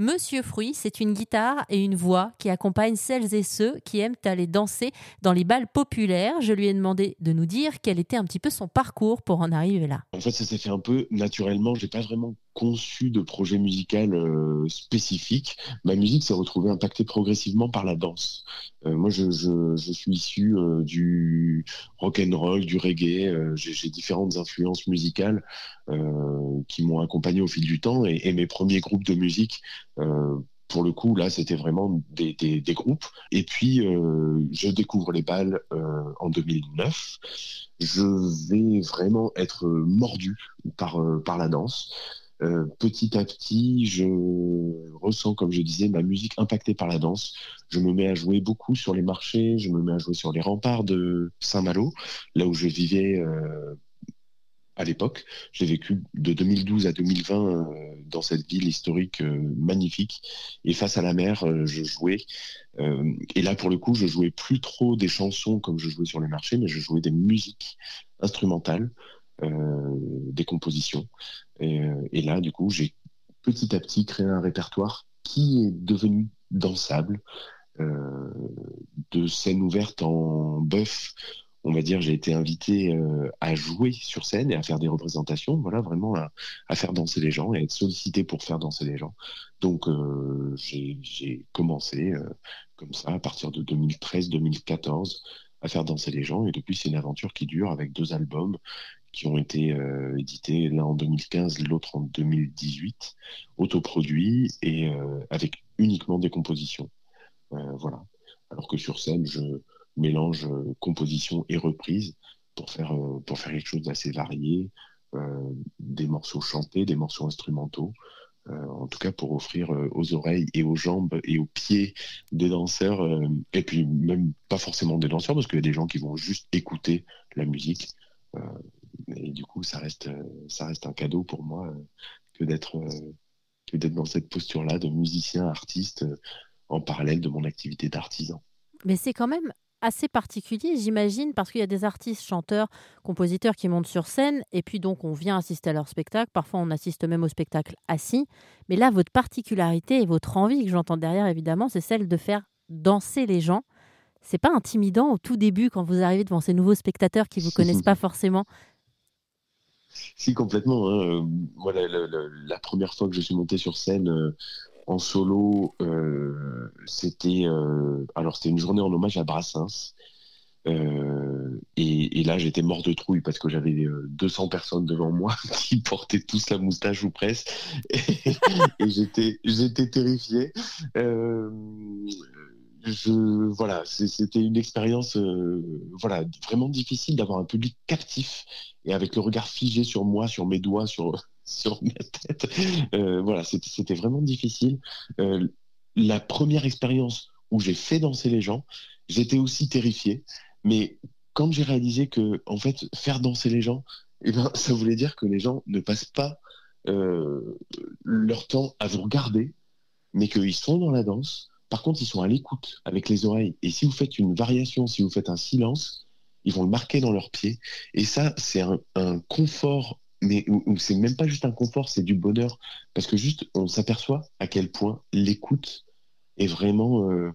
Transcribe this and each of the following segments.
Monsieur Fruit, c'est une guitare et une voix qui accompagnent celles et ceux qui aiment aller danser dans les balles populaires. Je lui ai demandé de nous dire quel était un petit peu son parcours pour en arriver là. En fait, ça s'est fait un peu naturellement. J'ai pas vraiment conçu de projet musical euh, spécifique. Ma musique s'est retrouvée impactée progressivement par la danse. Euh, moi, je, suis issu euh, du rock and roll, du reggae. J'ai différentes influences musicales qui m'ont accompagné au fil du temps et, mes premiers groupes de musique pour le coup, là, c'était vraiment des, groupes. Et puis, je découvre les balles en 2009. Je vais vraiment être mordu par la danse. Euh, petit à petit, je ressens, comme je disais, ma musique impactée par la danse. Je me mets à jouer beaucoup sur les marchés, je me mets à jouer sur les remparts de Saint-Malo, là où je vivais euh, à l'époque. J'ai vécu de 2012 à 2020 euh, dans cette ville historique magnifique. Et face à la mer, je jouais. et là, pour le coup, je jouais plus trop des chansons comme je jouais sur les marchés, mais je jouais des musiques instrumentales. Des compositions. Euh, et, là, du coup, j'ai petit à petit créé un répertoire qui est devenu dansable. Euh, de scène ouverte en bœuf, on va dire, j'ai été invité euh, à jouer sur scène et à faire des représentations, voilà, vraiment à, faire danser les gens et à être sollicité pour faire danser les gens. Donc, j'ai commencé comme ça à partir de 2013-2014 à faire danser les gens et depuis, c'est une aventure qui dure avec deux albums qui ont été euh, édités, l'un en 2015, l'autre en 2018, autoproduits et euh, avec uniquement des compositions. Euh, voilà. Alors que sur scène, je mélange composition et reprise pour faire, pour faire quelque chose d'assez varié, des morceaux chantés, des morceaux instrumentaux, en tout cas pour offrir aux oreilles et aux jambes et aux pieds des danseurs, et puis même pas forcément des danseurs, parce qu'il y a des gens qui vont juste écouter la musique et du coup, ça reste, euh, ça reste un cadeau pour moi euh, que d'être euh, que d'être dans cette posture-là de musicien, artiste, en parallèle de mon activité d'artisan. Mais c'est quand même assez particulier, j'imagine, parce qu'il y a des artistes, chanteurs, compositeurs qui montent sur scène, et puis donc on vient assister à leur spectacle. Parfois, on assiste même au spectacle assis. Mais là, votre particularité et votre envie que j'entends derrière, évidemment, c'est celle de faire danser les gens. C'est pas intimidant au tout début quand vous arrivez devant ces nouveaux spectateurs qui vous connaissent pas forcément si, complètement. Hein. Voilà, la, première fois que je suis monté sur scène euh, en solo, euh, c'était euh, alors c'était une journée en hommage à Brassens. Et, là, j'étais mort de trouille parce que j'avais 200 personnes devant moi qui portaient tous la moustache ou presque, et, et j'étais j'étais terrifié voilà, c'était une expérience euh, voilà vraiment difficile d'avoir un public captif et avec le regard figé sur moi, sur mes doigts, sur sur ma tête. Euh, voilà, c'était vraiment difficile. Euh, la première expérience où j'ai fait danser les gens, j'étais aussi terrifié, mais quand j'ai réalisé que en fait faire danser les gens, eh ben ça voulait dire que les gens ne passent pas leur temps à vous regarder, mais qu'ils sont dans la danse par contre, ils sont à l'écoute avec les oreilles. Et si vous faites une variation, si vous faites un silence, ils vont le marquer dans leurs pieds. Et ça, c'est un, confort, mais c'est même pas juste un confort, c'est du bonheur. Parce que juste, on s'aperçoit à quel point l'écoute est vraiment euh,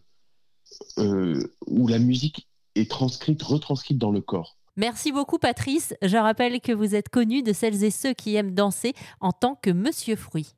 euh, où la musique est transcrite, retranscrite dans le corps. Merci beaucoup Patrice. Je rappelle que vous êtes connu de celles et ceux qui aiment danser en tant que Monsieur Fruit.